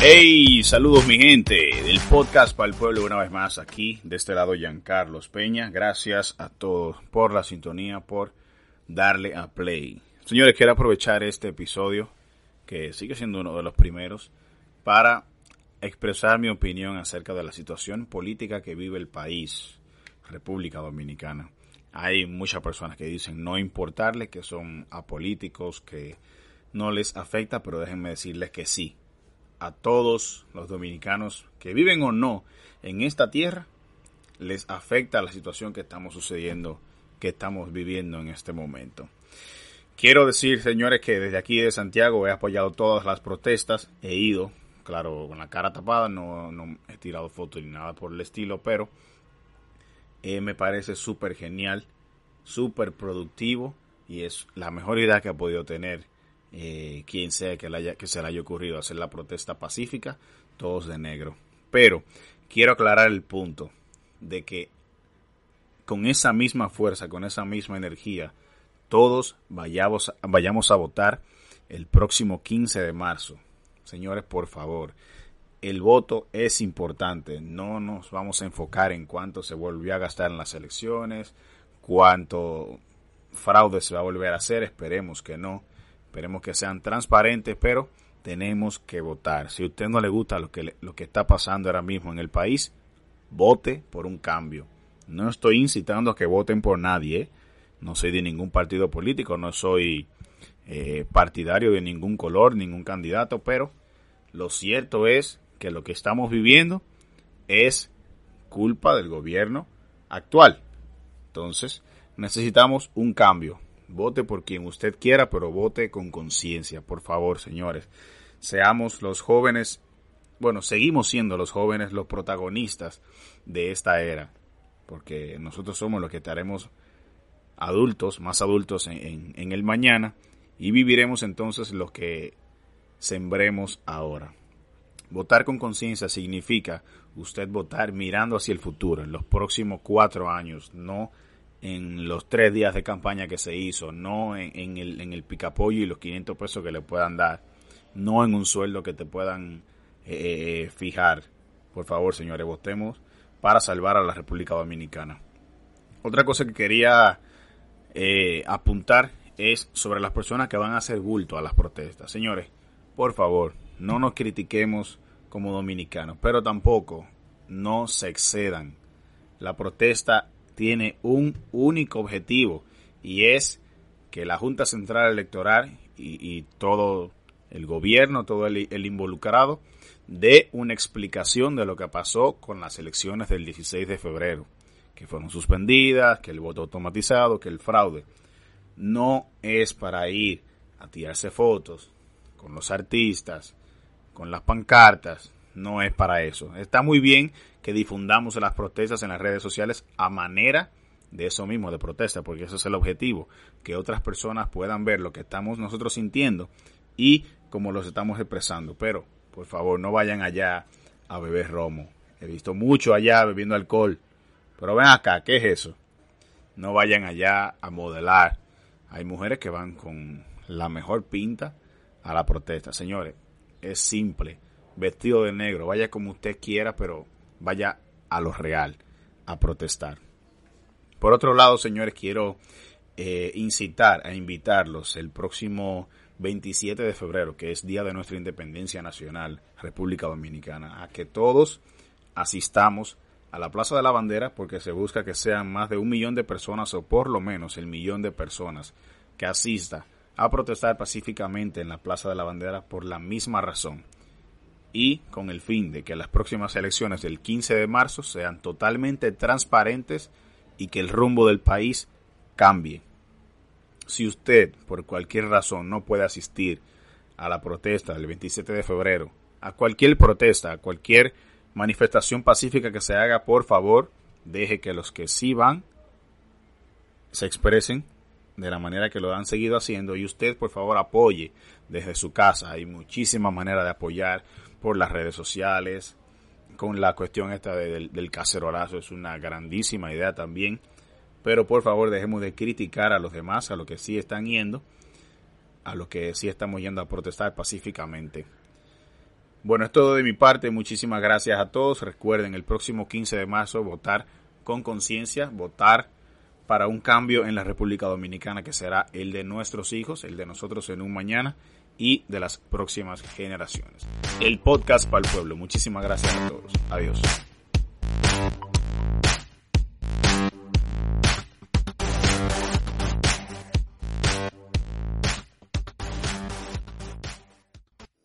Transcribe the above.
Hey, saludos mi gente del podcast para el pueblo una vez más aquí de este lado Giancarlos Peña. Gracias a todos por la sintonía, por darle a play. Señores, quiero aprovechar este episodio que sigue siendo uno de los primeros para expresar mi opinión acerca de la situación política que vive el país, República Dominicana. Hay muchas personas que dicen no importarle, que son apolíticos, que no les afecta, pero déjenme decirles que sí. A todos los dominicanos que viven o no en esta tierra, les afecta la situación que estamos sucediendo, que estamos viviendo en este momento. Quiero decir, señores, que desde aquí de Santiago he apoyado todas las protestas, he ido, claro, con la cara tapada, no, no he tirado fotos ni nada por el estilo, pero eh, me parece súper genial, súper productivo y es la mejor idea que ha podido tener eh, quien sea que, haya, que se le haya ocurrido hacer la protesta pacífica, todos de negro. Pero quiero aclarar el punto de que con esa misma fuerza, con esa misma energía, todos vayamos, vayamos a votar el próximo 15 de marzo. Señores, por favor, el voto es importante. No nos vamos a enfocar en cuánto se volvió a gastar en las elecciones, cuánto fraude se va a volver a hacer. Esperemos que no. Esperemos que sean transparentes, pero tenemos que votar. Si a usted no le gusta lo que, lo que está pasando ahora mismo en el país, vote por un cambio. No estoy incitando a que voten por nadie. ¿eh? No soy de ningún partido político, no soy eh, partidario de ningún color, ningún candidato, pero lo cierto es que lo que estamos viviendo es culpa del gobierno actual. Entonces, necesitamos un cambio. Vote por quien usted quiera, pero vote con conciencia, por favor, señores. Seamos los jóvenes, bueno, seguimos siendo los jóvenes los protagonistas de esta era, porque nosotros somos los que estaremos adultos, más adultos en, el mañana, y viviremos entonces lo que sembremos ahora. Votar con conciencia significa usted votar mirando hacia el futuro, en los próximos cuatro años, no en los tres días de campaña que se hizo, no en, el, en el picapollo y los 500 pesos que le puedan dar, no en un sueldo que te puedan eh, eh, fijar. Por favor, señores, votemos para salvar a la República Dominicana. Otra cosa que quería eh, apuntar es sobre las personas que van a hacer bulto a las protestas. Señores, por favor, no nos critiquemos como dominicanos, pero tampoco no se excedan. La protesta tiene un único objetivo y es que la Junta Central Electoral y, todo el gobierno, todo el, el, involucrado, dé una explicación de lo que pasó con las elecciones del 16 de febrero, que fueron suspendidas, que el voto automatizado, que el fraude. No es para ir a tirarse fotos con los artistas, con las pancartas, no es para eso. Está muy bien que difundamos las protestas en las redes sociales a manera de eso mismo, de protesta, porque ese es el objetivo, que otras personas puedan ver lo que estamos nosotros sintiendo y cómo los estamos expresando. Pero, por favor, no vayan allá a beber romo. He visto mucho allá bebiendo alcohol. Pero ven acá, ¿qué es eso? No vayan allá a modelar. Hay mujeres que van con la mejor pinta a la protesta. Señores, es simple. Vestido de negro, vaya como usted quiera, pero vaya a lo real, a protestar. Por otro lado, señores, quiero eh, incitar a invitarlos el próximo 27 de febrero, que es Día de nuestra Independencia Nacional, República Dominicana, a que todos asistamos a la Plaza de la Bandera porque se busca que sean más de un millón de personas o por lo menos el millón de personas que asista a protestar pacíficamente en la Plaza de la Bandera por la misma razón y con el fin de que las próximas elecciones del 15 de marzo sean totalmente transparentes y que el rumbo del país cambie. Si usted por cualquier razón no puede asistir a la protesta del 27 de febrero, a cualquier protesta, a cualquier manifestación pacífica que se haga, por favor, deje que los que sí van se expresen de la manera que lo han seguido haciendo y usted por favor apoye desde su casa. Hay muchísimas maneras de apoyar por las redes sociales, con la cuestión esta del, del cacerolazo es una grandísima idea también. Pero por favor dejemos de criticar a los demás, a los que sí están yendo, a los que sí estamos yendo a protestar pacíficamente. Bueno, es todo de mi parte. Muchísimas gracias a todos. Recuerden, el próximo 15 de marzo votar con conciencia, votar para un cambio en la República Dominicana que será el de nuestros hijos, el de nosotros en un mañana y de las próximas generaciones. El podcast para el pueblo. Muchísimas gracias a todos. Adiós.